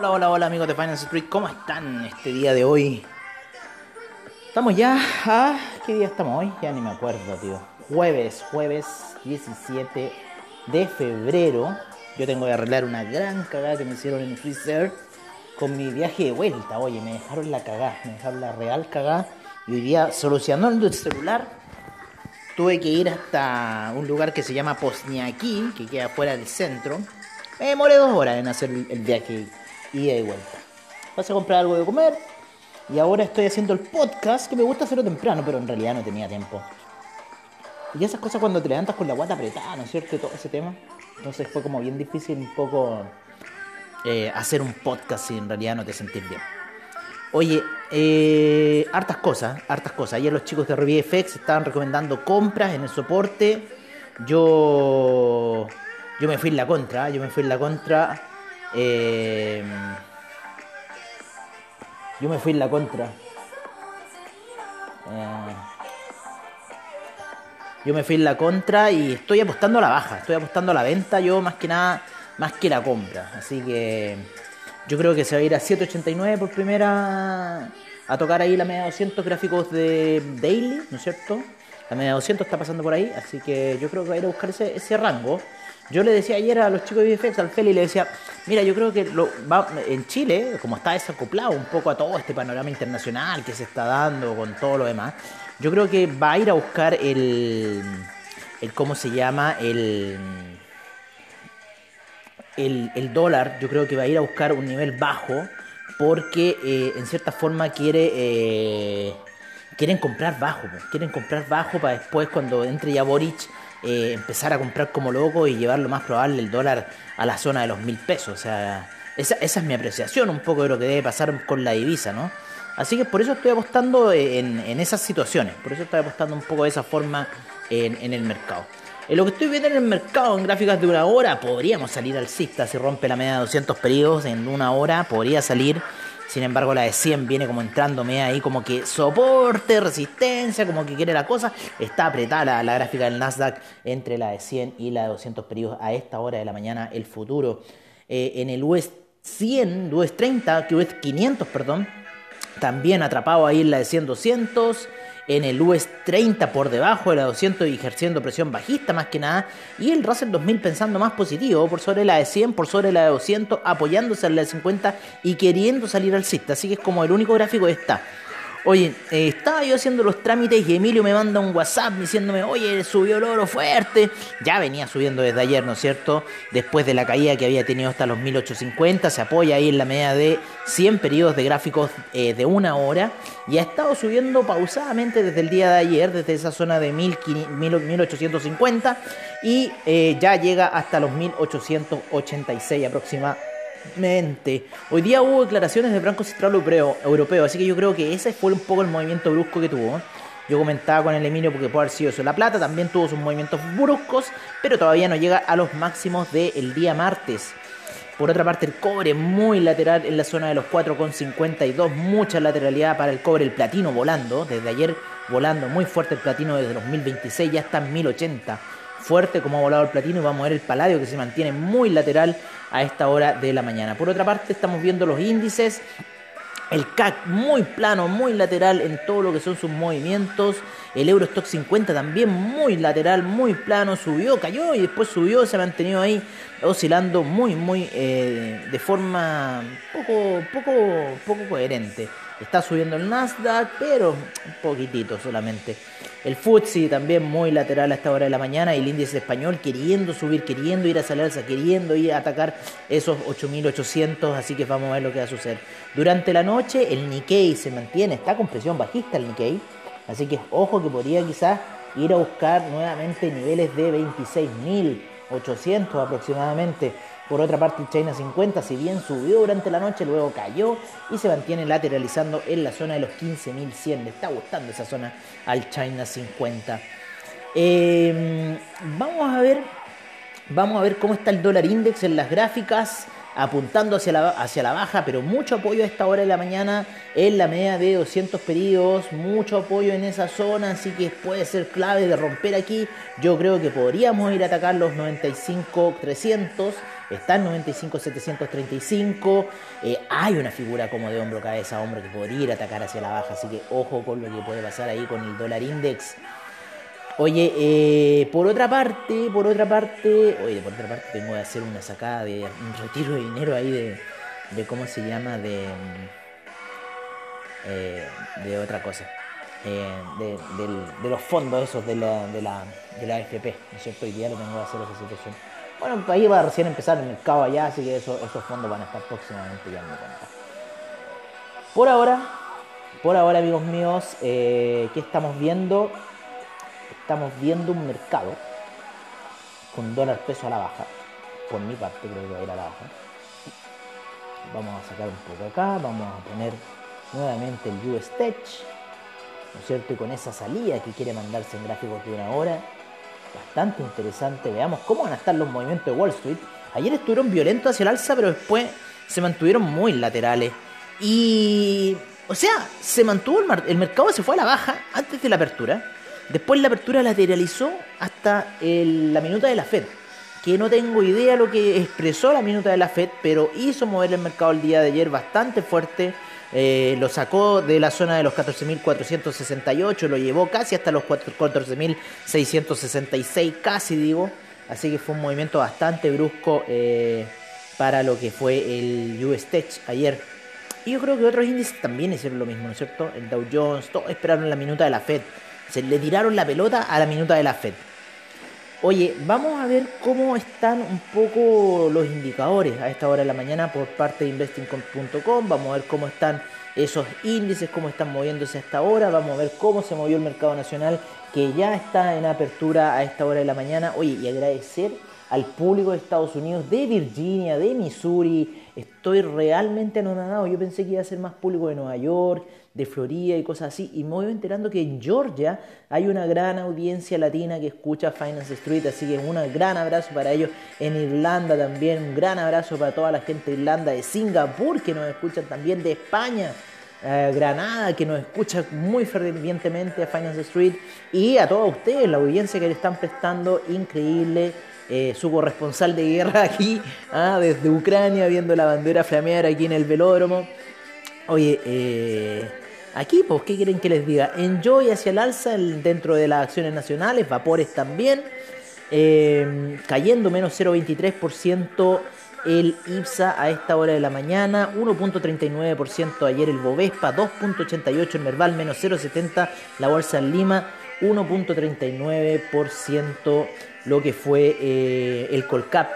Hola, hola, hola amigos de Finance Street, ¿cómo están este día de hoy? Estamos ya a... ¿Qué día estamos hoy? Ya ni me acuerdo, tío. Jueves, jueves 17 de febrero. Yo tengo que arreglar una gran cagada que me hicieron en freezer con mi viaje de vuelta. Oye, me dejaron la cagada, me dejaron la real cagada. Y hoy día, solucionando el celular, tuve que ir hasta un lugar que se llama Pozniaki, que queda fuera del centro. Me demoré dos horas en hacer el viaje ida y vuelta. Vas a comprar algo de comer y ahora estoy haciendo el podcast, que me gusta hacerlo temprano, pero en realidad no tenía tiempo. Y esas cosas cuando te levantas con la guata apretada, ¿no es cierto? Todo ese tema. Entonces fue como bien difícil un poco eh, hacer un podcast si en realidad no te sentís bien. Oye, eh, hartas cosas, hartas cosas. Ayer los chicos de ReviFX estaban recomendando compras en el soporte. Yo, yo me fui en la contra, yo me fui en la contra. Eh, yo me fui en la contra. Eh, yo me fui en la contra y estoy apostando a la baja, estoy apostando a la venta, yo más que nada, más que la compra. Así que yo creo que se va a ir a 7.89 por primera a tocar ahí la media 200 gráficos de daily, ¿no es cierto? La media 200 está pasando por ahí, así que yo creo que va a ir a buscar ese, ese rango. Yo le decía ayer a los chicos de VFX, al Feli, le decía, mira, yo creo que va, en Chile, como está desacoplado un poco a todo este panorama internacional que se está dando con todo lo demás, yo creo que va a ir a buscar el, el ¿cómo se llama? El, el, el dólar, yo creo que va a ir a buscar un nivel bajo porque eh, en cierta forma quiere... eh, quieren comprar bajo, po. quieren comprar bajo para después cuando entre ya Boric eh, empezar a comprar como loco y llevar lo más probable el dólar a la zona de los mil pesos. O sea, esa, esa es mi apreciación un poco de lo que debe pasar con la divisa, ¿no? Así que por eso estoy apostando en, en esas situaciones, por eso estoy apostando un poco de esa forma en, el mercado. Lo que estoy viendo en el mercado, en gráficas de una hora, podríamos salir alcista si rompe la media de 200 periodos en una hora, podría salir. Sin embargo, la de 100 viene como entrándome ahí, como que soporte, resistencia, como que quiere la cosa. Está apretada la, gráfica del Nasdaq entre la de 100 y la de 200 periodos a esta hora de la mañana, el futuro. Eh, en el US 100, US 30, que US 500, perdón, también atrapado ahí en la de 100, 200. En el US 30 por debajo de la 200 y ejerciendo presión bajista más que nada. Y el Russell 2000 pensando más positivo por sobre la de 100, por sobre la de 200, apoyándose en la de 50 y queriendo salir alcista. Así que es como el único gráfico que está. Oye, eh, estaba yo haciendo los trámites y Emilio me manda un WhatsApp diciéndome, oye, subió el oro fuerte. Ya venía subiendo desde ayer, ¿no es cierto? Después de la caída que había tenido hasta los 1850, se apoya ahí en la media de 100 periodos de gráficos eh, de una hora y ha estado subiendo pausadamente desde el día de ayer, desde esa zona de 1500 1850 y eh, ya llega hasta los 1886 aproximadamente. Hoy día hubo declaraciones del Banco Central Europeo, Europeo, así que yo creo que ese fue un poco el movimiento brusco que tuvo. Yo comentaba con el Emilio porque puede haber sido eso. La Plata también tuvo sus movimientos bruscos, pero todavía no llega a los máximos del día martes. Por otra parte, el cobre muy lateral en la zona de los 4,52. Mucha lateralidad para el cobre. El platino volando. Desde ayer volando muy fuerte el platino desde los 1026. Ya está en 1080. Fuerte como ha volado el platino. Y vamos a ver el paladio que se mantiene muy lateral a esta hora de la mañana. Por otra parte, estamos viendo los índices. El CAC muy plano, muy lateral en todo lo que son sus movimientos. El Eurostock 50 también muy lateral, muy plano. Subió, cayó y después subió. Se ha mantenido ahí oscilando muy, muy eh, de forma poco, poco, poco coherente. Está subiendo el Nasdaq, pero un poquitito solamente. El FTSE también muy lateral a esta hora de la mañana. Y el índice español queriendo subir, queriendo ir a la alza, queriendo ir a atacar esos 8800. Así que vamos a ver lo que va a suceder. Durante la noche el Nikkei se mantiene, está con presión bajista el Nikkei. Así que ojo que podría quizás ir a buscar nuevamente niveles de 26.800 aproximadamente. Por otra parte, China 50, si bien subió durante la noche, luego cayó y se mantiene lateralizando en la zona de los 15.100. Le está gustando esa zona al China 50. Eh, vamos a ver, vamos a ver cómo está el dólar index en las gráficas. apuntando hacia la, hacia la baja, pero mucho apoyo a esta hora de la mañana en la media de 200 pedidos, mucho apoyo en esa zona, así que puede ser clave de romper aquí. Yo creo que podríamos ir a atacar los 95-300, está en 95-735, eh, hay una figura como de hombro, cabeza, hombro que podría ir a atacar hacia la baja, así que ojo con lo que puede pasar ahí con el dólar index. Oye, eh, por otra parte, por otra parte, oye, por otra parte tengo que hacer una sacada de un retiro de dinero ahí de, de cómo se llama, de, eh, de otra cosa, de, los fondos esos de la, de la, de la AFP, ¿no es cierto? Hoy día lo tengo que hacer esa situación. Bueno, ahí va a recién empezar el mercado allá, así que eso, esos fondos van a estar próximamente ya en mi cuenta. Por ahora, por ahora amigos míos, ¿qué estamos viendo? estamos viendo un mercado con dólar peso a la baja. Por mi parte creo que va a ir a la baja. Vamos a sacar un poco acá, vamos a poner nuevamente el US Tech, ¿no es cierto? Y con esa salida que quiere mandarse en gráficos de una hora, bastante interesante. Veamos cómo van a estar los movimientos de Wall Street. Ayer estuvieron violentos hacia el alza, pero después se mantuvieron muy laterales. Y, o sea, se mantuvo el, el mercado, se fue a la baja antes de la apertura Después la apertura lateralizó hasta la minuta de la Fed, que no tengo idea lo que expresó la minuta de la Fed, pero hizo mover el mercado el día de ayer bastante fuerte. Eh, lo sacó de la zona de los 14.468, lo llevó casi hasta los 14.666, casi digo. Así que fue un movimiento bastante brusco eh, para lo que fue el US Tech ayer. Y yo creo que otros índices también hicieron lo mismo, ¿no es cierto? El Dow Jones, todos esperaron la minuta de la Fed. Se le tiraron la pelota a la minuta de la Fed. Oye, vamos a ver cómo están un poco los indicadores a esta hora de la mañana por parte de investing.com. Vamos a ver cómo están esos índices, cómo están moviéndose a esta hora. Vamos a ver cómo se movió el mercado nacional que ya está en apertura a esta hora de la mañana. Oye, y agradecer al público de Estados Unidos, de Virginia, de Missouri. Estoy realmente anonadado. Yo pensé que iba a ser más público de Nueva York, de Florida y cosas así. Y me voy enterando que en Georgia hay una gran audiencia latina que escucha Finance Street. Así que un gran abrazo para ellos. En Irlanda también, un gran abrazo para toda la gente de Irlanda, de Singapur que nos escuchan también, de España. Eh, Granada, que nos escucha muy fervientemente a Finance Street, y a todos ustedes, la audiencia que le están prestando, increíble. Eh, su corresponsal de guerra aquí, ah, desde Ucrania, viendo la bandera flamear aquí en el velódromo. Oye, eh, aquí, pues, ¿qué quieren que les diga? Enjoy hacia el alza dentro de las acciones nacionales, vapores también, cayendo menos 0,23% el IPSA a esta hora de la mañana, 1.39% ayer el Bovespa, 2.88% el Merval, menos 0.70% la Bolsa en Lima, 1.39% lo que fue eh, el Colcap.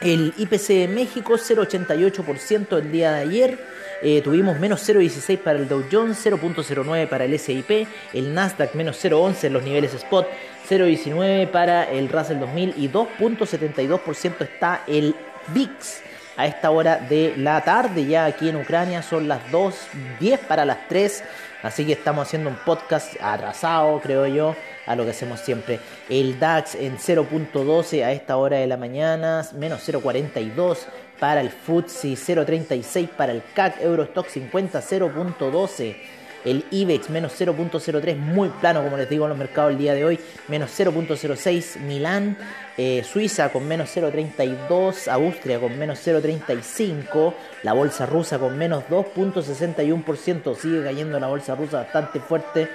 El IPC de México 0.88% el día de ayer. Eh, tuvimos menos 0.16 para el Dow Jones, 0.09 para el SIP, el Nasdaq menos 0.11 en los niveles spot, 0.19 para el Russell 2000 y 2.72% está el VIX a esta hora de la tarde. Ya aquí en Ucrania son las 2.10 para las 3. Así que estamos haciendo un podcast atrasado, creo yo, a lo que hacemos siempre. El DAX en 0.12 a esta hora de la mañana, menos 0.42 para el FTSE, 0.36 para el CAC, Eurostock 50, 0.12. El IBEX menos 0.03, muy plano como les digo en los mercados el día de hoy, menos 0.06. Milán, eh, Suiza con menos 0.32, Austria con menos 0.35, la bolsa rusa con menos 2.61%, sigue cayendo la bolsa rusa bastante fuerte.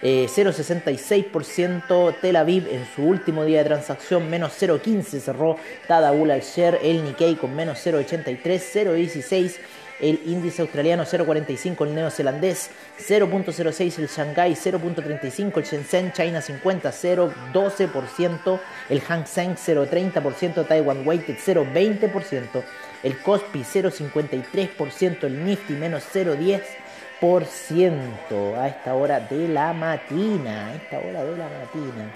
0,66% eh, Tel Aviv en su último día de transacción, menos 0,15 cerró Tadabul al share, el Nikkei con menos 0,83, 0,16 el índice australiano 0,45 el neozelandés, 0.06 el Shanghai, 0.35 el Shenzhen, China 50, 0.12%, el Hang Seng 0.30%, Taiwan Weighted 0.20%, el Kospi 0.53%, el Nifty menos 0.10% por ciento a esta hora de la matina. A esta hora de la matina.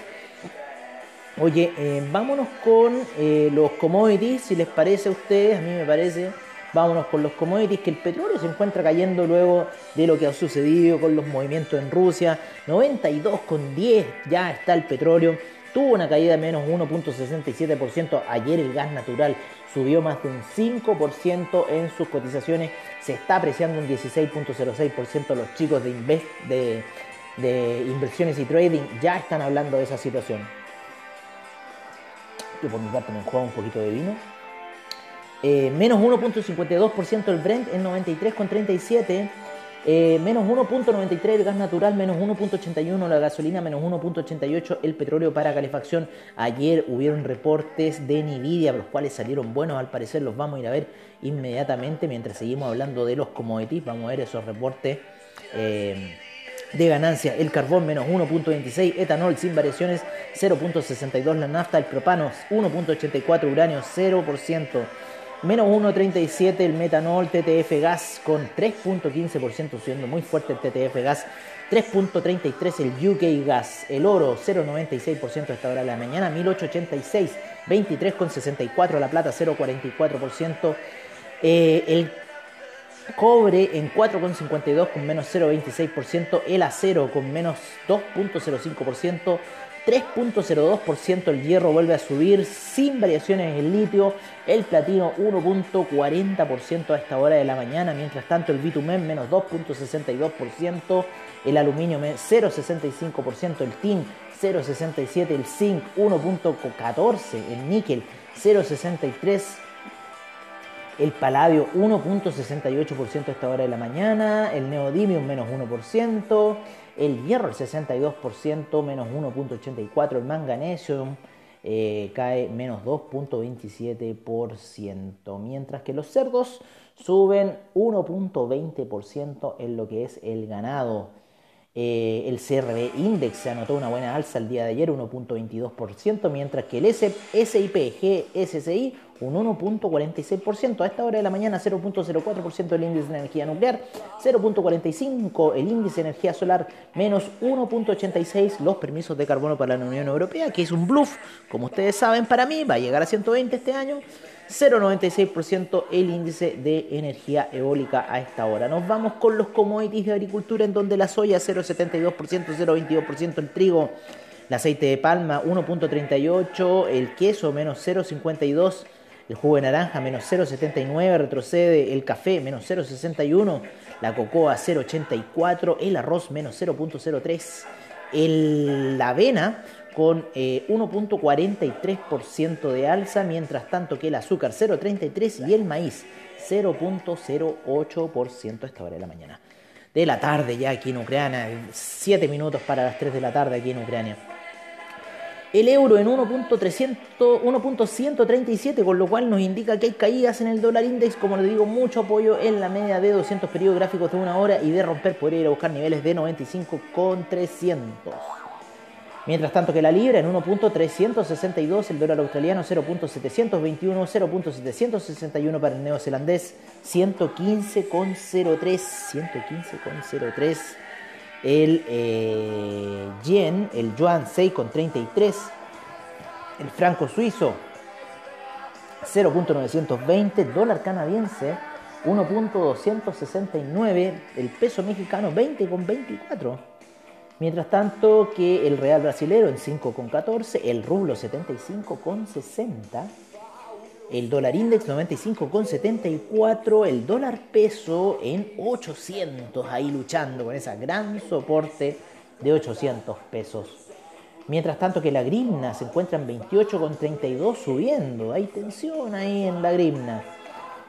Oye, eh, vámonos con eh, los commodities, si les parece a ustedes, a mí me parece. Vámonos con los commodities, que el petróleo se encuentra cayendo luego de lo que ha sucedido con los movimientos en Rusia. 92,10 ya está el petróleo. tuvo una caída de menos 1.67%. Ayer el gas natural subió más de un 5% en sus cotizaciones. Se está apreciando un 16.06%. Los chicos de, de inversiones y trading ya están hablando de esa situación. Yo por mi parte me juego un poquito de vino. Eh, menos 1.52% el Brent en 93,37. Eh, menos 1.93 el gas natural, menos 1.81 la gasolina, menos 1.88 el petróleo para calefacción. Ayer hubieron reportes de Nvidia, los cuales salieron buenos al parecer, los vamos a ir a ver inmediatamente mientras seguimos hablando de los commodities. Vamos a ver esos reportes. Eh, de ganancia. El carbón menos 1.26, etanol sin variaciones 0.62, la nafta, el propano 1.84, uranio 0%. Menos 1.37 el metanol, TTF gas con 3.15% subiendo muy fuerte el TTF gas. 3.33 el UK gas, el oro 0.96% a esta hora de la mañana, 1886, 23.64 la plata 0.44%, eh, el cobre en 4,52 con menos 0,26%, el acero con menos 2,05%, 3.02% el hierro vuelve a subir sin variaciones el litio, el platino 1.40% a esta hora de la mañana, mientras tanto el bitumen menos 2.62%, el aluminio 0.65%, el tin 0.67%, el zinc 1.14%, el níquel 0.63%, el paladio 1.68% a esta hora de la mañana, el neodymium menos 1%, el hierro el 62%, menos 1.84%, el manganesio eh, cae menos 2.27%, mientras que los cerdos suben 1.20% en lo que es el ganado. Eh, el CRB Index se anotó una buena alza el día de ayer, 1.22%, mientras que el SIP GSCI un 1.46%. A esta hora de la mañana 0.04% el índice de energía nuclear, 0.45% el índice de energía solar, menos 1.86% los permisos de carbono para la Unión Europea, que es un bluff, como ustedes saben, para mí va a llegar a 120 este año. 0,96% el índice de energía eólica a esta hora. Nos vamos con los commodities de agricultura en donde la soya 0,72%, 0,22% el trigo, el aceite de palma 1,38%, el queso menos 0,52%, el jugo de naranja menos 0,79, retrocede el café menos 0,61, la cocoa 0,84, el arroz menos 0,03, la avena con 1.43% eh, de alza, mientras tanto que el azúcar 0.33 y el maíz 0.08% a esta hora de la mañana. De la tarde ya aquí en Ucrania, 7 minutos para las 3 de la tarde aquí en Ucrania. El euro en 1.137, con lo cual nos indica que hay caídas en el dólar index, como les digo, mucho apoyo en la media de 200 periodos gráficos de una hora y de romper podría ir a buscar niveles de 95 con 300. Mientras tanto que la libra en 1.362, el dólar australiano 0.721, 0.761 para el neozelandés, 115,03, 115,03 el eh, yen, el yuan 6,33, el franco suizo 0.920, dólar canadiense 1.269, el peso mexicano 20,24. Mientras tanto que el real brasilero en 5,14, el rublo 75,60, el dólar index 95,74, el dólar peso en 800, ahí luchando con ese gran soporte de 800 pesos. Mientras tanto que la grimna se encuentra en 28,32 subiendo, hay tensión ahí en la grimna.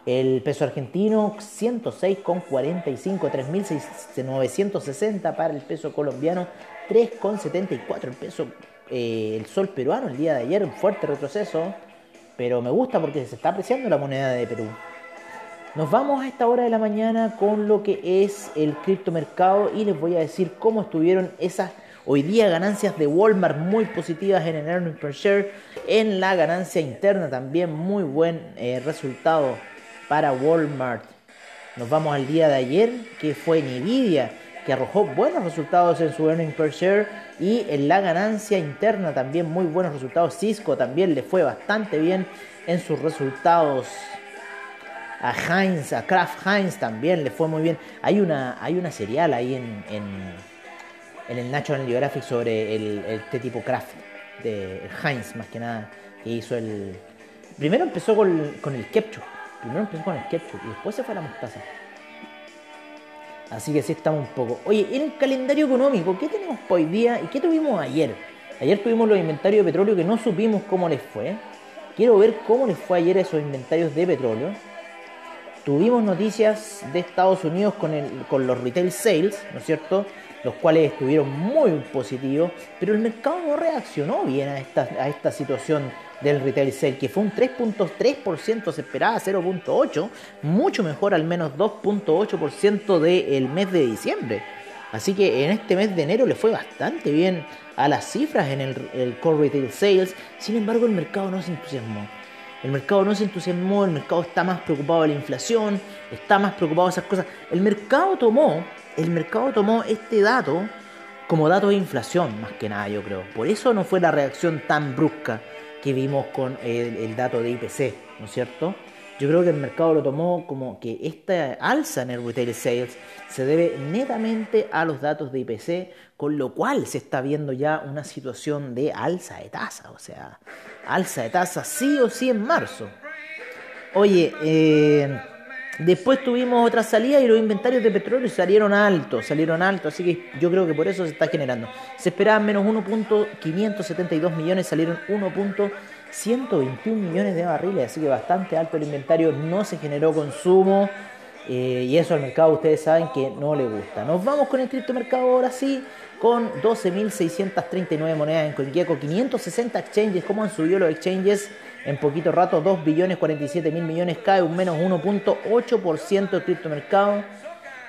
El peso argentino 106,45, 3.960 para el peso colombiano, 3,74 el peso, eh, el sol peruano el día de ayer, un fuerte retroceso, pero me gusta porque se está apreciando la moneda de Perú. Nos vamos a esta hora de la mañana con lo que es el criptomercado y les voy a decir cómo estuvieron esas hoy día ganancias de Walmart muy positivas en el earnings per share, en la ganancia interna también muy buen eh, resultado para Walmart. Nos vamos al día de ayer, que fue Nvidia, que arrojó buenos resultados en su earnings per share y en la ganancia interna también muy buenos resultados. Cisco también le fue bastante bien en sus resultados. A Heinz, a Kraft Heinz también le fue muy bien. Hay una, hay una serial ahí en, en, el National Geographic sobre este tipo Kraft. de Heinz más que nada, que hizo el... Primero empezó con, con el ketchup, primero empezó con el ketchup y después se fue a la mostaza. Así que sí estamos un poco. Oye, en el calendario económico, ¿qué tenemos hoy día y qué tuvimos ayer? Ayer tuvimos los inventarios de petróleo que no supimos cómo les fue. Quiero ver cómo les fue ayer esos inventarios de petróleo. Tuvimos noticias de Estados Unidos con, el, con los retail sales, ¿no es cierto? Los cuales estuvieron muy positivos, pero el mercado no reaccionó bien a esta, a esta situación del retail sale, que fue un 3.3%, se esperaba 0.8%, mucho mejor al menos 2.8% del mes de diciembre. Así que en este mes de enero le fue bastante bien a las cifras en el, el core retail sales, sin embargo el mercado no se entusiasmó. El mercado no se entusiasmó, el mercado está más preocupado de la inflación, está más preocupado de esas cosas. El mercado tomó, el mercado tomó este dato como dato de inflación, más que nada, yo creo. Por eso no fue la reacción tan brusca que vimos con el, dato de IPC, ¿no es cierto? Yo creo que el mercado lo tomó como que esta alza en el retail sales se debe netamente a los datos de IPC, con lo cual se está viendo ya una situación de alza de tasa, o sea, alza de tasa sí o sí en marzo. Oye, eh, después tuvimos otra salida y los inventarios de petróleo salieron altos, salieron altos, así que yo creo que por eso se está generando. Se esperaban menos 1.572 millones, salieron 1.121 millones de barriles, así que bastante alto el inventario, no se generó consumo. Eh, y eso al mercado ustedes saben que no le gusta. Nos vamos con el criptomercado ahora sí, con 12.639 monedas en CoinGecko, 560 exchanges. ¿Cómo han subido los exchanges? En poquito rato, 2 billones 47 mil millones, cae un menos 1.8% el criptomercado.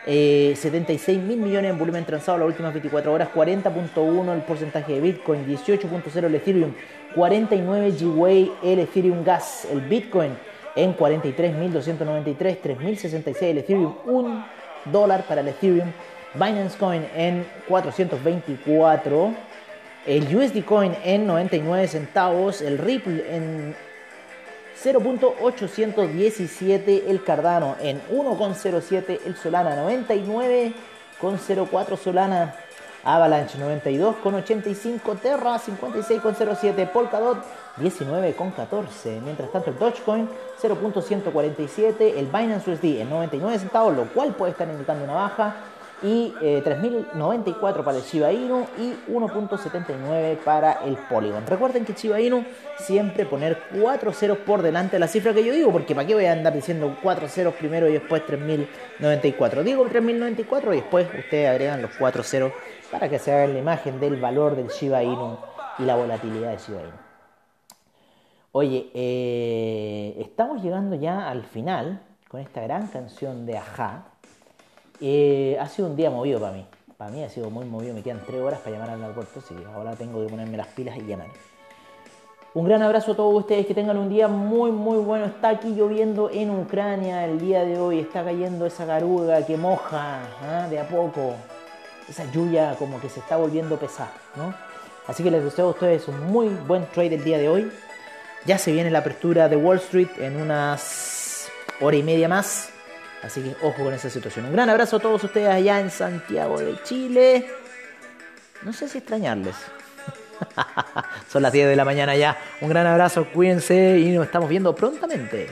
Eh, 76 mil millones en volumen transado las últimas 24 horas, 40.1 el porcentaje de Bitcoin, 18.0 el Ethereum, 49 Gwei el Ethereum Gas, el Bitcoin en 43.293, 3.066 el Ethereum, 1 dólar para el Ethereum, Binance Coin en 424, el USD Coin en 99 centavos, el Ripple en 0.817, el Cardano en 1.07, el Solana 99.04 Solana, Avalanche 92.85, Terra 56.07, Polkadot 19,14. Mientras tanto, el Dogecoin 0.147, el Binance USD en 99 centavos, lo cual puede estar indicando una baja. Y eh, 3.094 para el Shiba Inu y 1.79 para el Polygon. Recuerden que Shiba Inu siempre poner 4 ceros por delante de la cifra que yo digo, porque ¿para qué voy a andar diciendo 4 ceros primero y después 3.094? Digo 3.094 y después ustedes agregan los 4 ceros para que se haga la imagen del valor del Shiba Inu y la volatilidad de Shiba Inu. Oye, eh, estamos llegando ya al final con esta gran canción de Aja. Eh, ha sido un día movido para mí. Para mí ha sido muy movido. Me quedan 3 horas para llamar al aeropuerto, así que ahora tengo que ponerme las pilas y llamar. Un gran abrazo a todos ustedes, que tengan un día muy muy bueno. Está aquí lloviendo en Ucrania el día de hoy, está cayendo esa garuga que moja ¿ah? de a poco. Esa lluvia como que se está volviendo pesada, ¿no? Así que les deseo a ustedes un muy buen trade el día de hoy. Ya se viene la apertura de Wall Street en unas hora y media más. Así que ojo con esa situación. Un gran abrazo a todos ustedes allá en Santiago de Chile. No sé si extrañarles. Son las 10 de la mañana ya. Un gran abrazo, cuídense y nos estamos viendo prontamente.